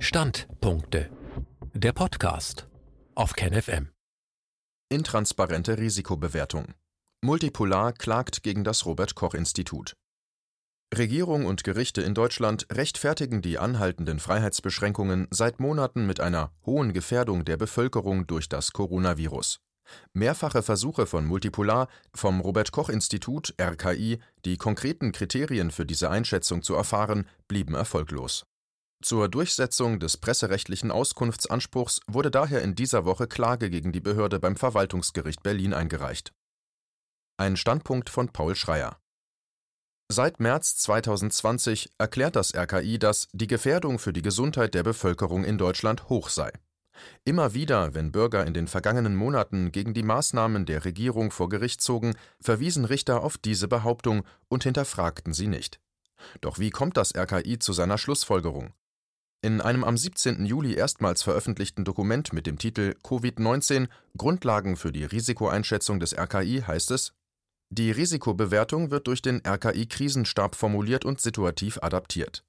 Standpunkte. Der Podcast auf KenFM. Intransparente Risikobewertung. Multipolar klagt gegen das Robert Koch Institut. Regierung und Gerichte in Deutschland rechtfertigen die anhaltenden Freiheitsbeschränkungen seit Monaten mit einer hohen Gefährdung der Bevölkerung durch das Coronavirus. Mehrfache Versuche von Multipolar, vom Robert Koch Institut RKI, die konkreten Kriterien für diese Einschätzung zu erfahren, blieben erfolglos. Zur Durchsetzung des presserechtlichen Auskunftsanspruchs wurde daher in dieser Woche Klage gegen die Behörde beim Verwaltungsgericht Berlin eingereicht. Ein Standpunkt von Paul Schreier. Seit März 2020 erklärt das RKI, dass die Gefährdung für die Gesundheit der Bevölkerung in Deutschland hoch sei. Immer wieder, wenn Bürger in den vergangenen Monaten gegen die Maßnahmen der Regierung vor Gericht zogen, verwiesen Richter auf diese Behauptung und hinterfragten sie nicht. Doch wie kommt das RKI zu seiner Schlussfolgerung? In einem am 17. Juli erstmals veröffentlichten Dokument mit dem Titel Covid-19 Grundlagen für die Risikoeinschätzung des RKI heißt es, die Risikobewertung wird durch den RKI-Krisenstab formuliert und situativ adaptiert.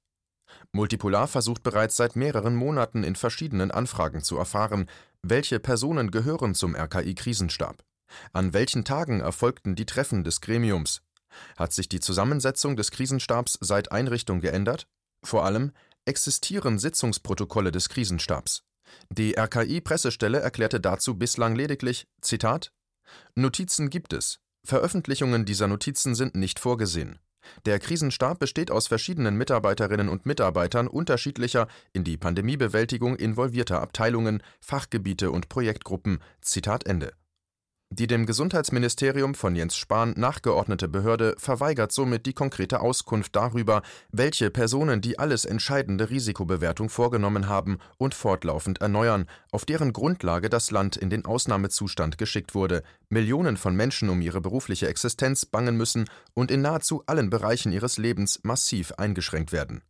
Multipolar versucht bereits seit mehreren Monaten in verschiedenen Anfragen zu erfahren, welche Personen gehören zum RKI-Krisenstab. An welchen Tagen erfolgten die Treffen des Gremiums? Hat sich die Zusammensetzung des Krisenstabs seit Einrichtung geändert? Vor allem, existieren Sitzungsprotokolle des Krisenstabs. Die RKI-Pressestelle erklärte dazu bislang lediglich: Zitat: Notizen gibt es. Veröffentlichungen dieser Notizen sind nicht vorgesehen. Der Krisenstab besteht aus verschiedenen Mitarbeiterinnen und Mitarbeitern unterschiedlicher, in die Pandemiebewältigung involvierter Abteilungen, Fachgebiete und Projektgruppen. Zitat Ende die dem Gesundheitsministerium von Jens Spahn nachgeordnete Behörde verweigert somit die konkrete Auskunft darüber, welche Personen die alles entscheidende Risikobewertung vorgenommen haben und fortlaufend erneuern, auf deren Grundlage das Land in den Ausnahmezustand geschickt wurde, Millionen von Menschen um ihre berufliche Existenz bangen müssen und in nahezu allen Bereichen ihres Lebens massiv eingeschränkt werden.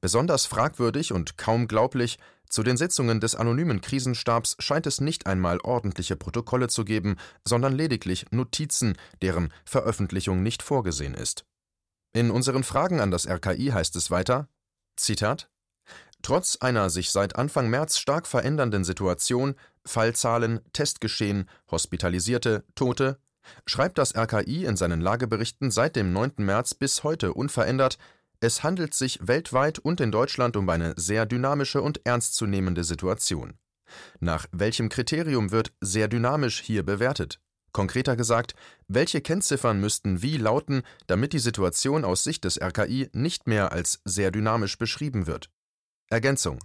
Besonders fragwürdig und kaum glaublich zu den Sitzungen des anonymen Krisenstabs scheint es nicht einmal ordentliche Protokolle zu geben, sondern lediglich Notizen, deren Veröffentlichung nicht vorgesehen ist. In unseren Fragen an das RKI heißt es weiter: Zitat Trotz einer sich seit Anfang März stark verändernden Situation, Fallzahlen, Testgeschehen, Hospitalisierte, Tote, schreibt das RKI in seinen Lageberichten seit dem 9. März bis heute unverändert, es handelt sich weltweit und in Deutschland um eine sehr dynamische und ernstzunehmende Situation. Nach welchem Kriterium wird sehr dynamisch hier bewertet? Konkreter gesagt, welche Kennziffern müssten wie lauten, damit die Situation aus Sicht des RKI nicht mehr als sehr dynamisch beschrieben wird? Ergänzung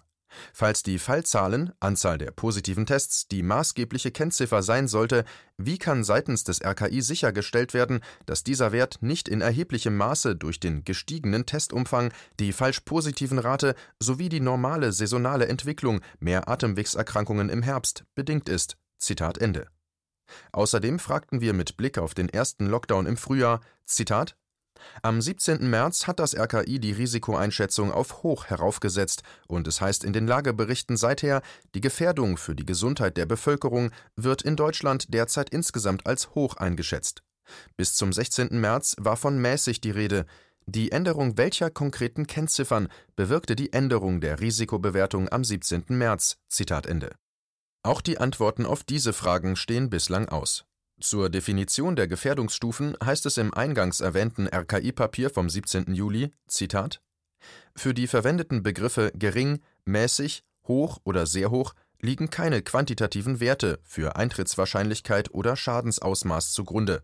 Falls die Fallzahlen, Anzahl der positiven Tests, die maßgebliche Kennziffer sein sollte, wie kann seitens des RKI sichergestellt werden, dass dieser Wert nicht in erheblichem Maße durch den gestiegenen Testumfang, die falsch positiven Rate sowie die normale saisonale Entwicklung mehr Atemwegserkrankungen im Herbst bedingt ist? Zitat Ende. Außerdem fragten wir mit Blick auf den ersten Lockdown im Frühjahr, Zitat, am 17. März hat das RKI die Risikoeinschätzung auf hoch heraufgesetzt und es heißt in den Lageberichten seither, die Gefährdung für die Gesundheit der Bevölkerung wird in Deutschland derzeit insgesamt als hoch eingeschätzt. Bis zum 16. März war von mäßig die Rede. Die Änderung welcher konkreten Kennziffern bewirkte die Änderung der Risikobewertung am 17. März? Zitat Ende. Auch die Antworten auf diese Fragen stehen bislang aus. Zur Definition der Gefährdungsstufen heißt es im eingangs erwähnten RKI-Papier vom 17. Juli: Zitat Für die verwendeten Begriffe gering, mäßig, hoch oder sehr hoch liegen keine quantitativen Werte für Eintrittswahrscheinlichkeit oder Schadensausmaß zugrunde.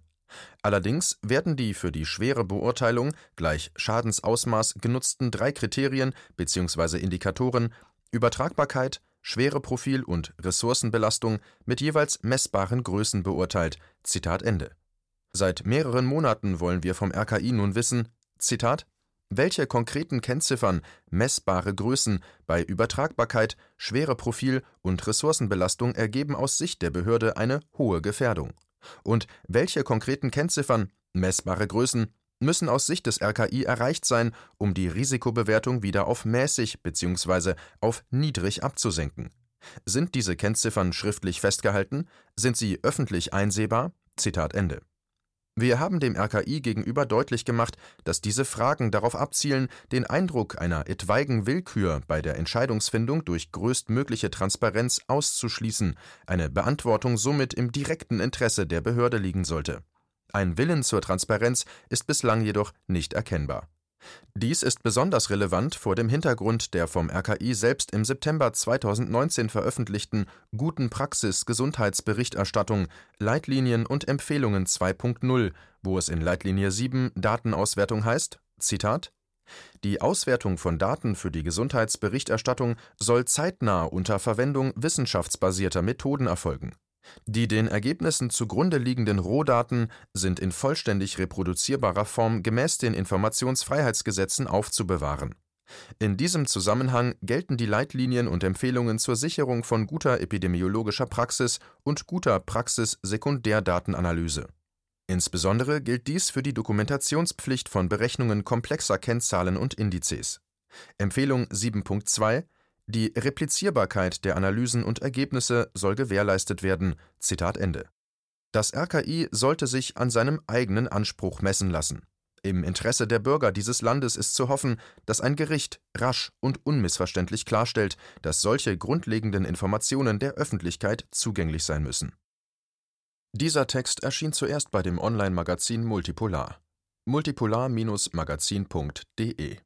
Allerdings werden die für die schwere Beurteilung gleich Schadensausmaß genutzten drei Kriterien bzw. Indikatoren Übertragbarkeit, Schwereprofil und Ressourcenbelastung mit jeweils messbaren Größen beurteilt. Zitat Ende. Seit mehreren Monaten wollen wir vom RKI nun wissen, Zitat, welche konkreten Kennziffern, messbare Größen bei Übertragbarkeit, Schwereprofil und Ressourcenbelastung ergeben aus Sicht der Behörde eine hohe Gefährdung? Und welche konkreten Kennziffern, messbare Größen müssen aus Sicht des RKI erreicht sein, um die Risikobewertung wieder auf mäßig bzw. auf niedrig abzusenken. Sind diese Kennziffern schriftlich festgehalten? Sind sie öffentlich einsehbar? Zitat Ende. Wir haben dem RKI gegenüber deutlich gemacht, dass diese Fragen darauf abzielen, den Eindruck einer etwaigen Willkür bei der Entscheidungsfindung durch größtmögliche Transparenz auszuschließen, eine Beantwortung somit im direkten Interesse der Behörde liegen sollte. Ein Willen zur Transparenz ist bislang jedoch nicht erkennbar. Dies ist besonders relevant vor dem Hintergrund der vom RKI selbst im September 2019 veröffentlichten Guten Praxis Gesundheitsberichterstattung Leitlinien und Empfehlungen 2.0, wo es in Leitlinie 7 Datenauswertung heißt: Zitat die Auswertung von Daten für die Gesundheitsberichterstattung soll zeitnah unter Verwendung wissenschaftsbasierter Methoden erfolgen die den Ergebnissen zugrunde liegenden Rohdaten sind in vollständig reproduzierbarer Form gemäß den Informationsfreiheitsgesetzen aufzubewahren. In diesem Zusammenhang gelten die Leitlinien und Empfehlungen zur Sicherung von guter epidemiologischer Praxis und guter Praxis-Sekundärdatenanalyse. Insbesondere gilt dies für die Dokumentationspflicht von Berechnungen komplexer Kennzahlen und Indizes. Empfehlung 7.2 die Replizierbarkeit der Analysen und Ergebnisse soll gewährleistet werden. Zitat Ende. Das RKI sollte sich an seinem eigenen Anspruch messen lassen. Im Interesse der Bürger dieses Landes ist zu hoffen, dass ein Gericht rasch und unmissverständlich klarstellt, dass solche grundlegenden Informationen der Öffentlichkeit zugänglich sein müssen. Dieser Text erschien zuerst bei dem Online-Magazin Multipolar. multipolar-magazin.de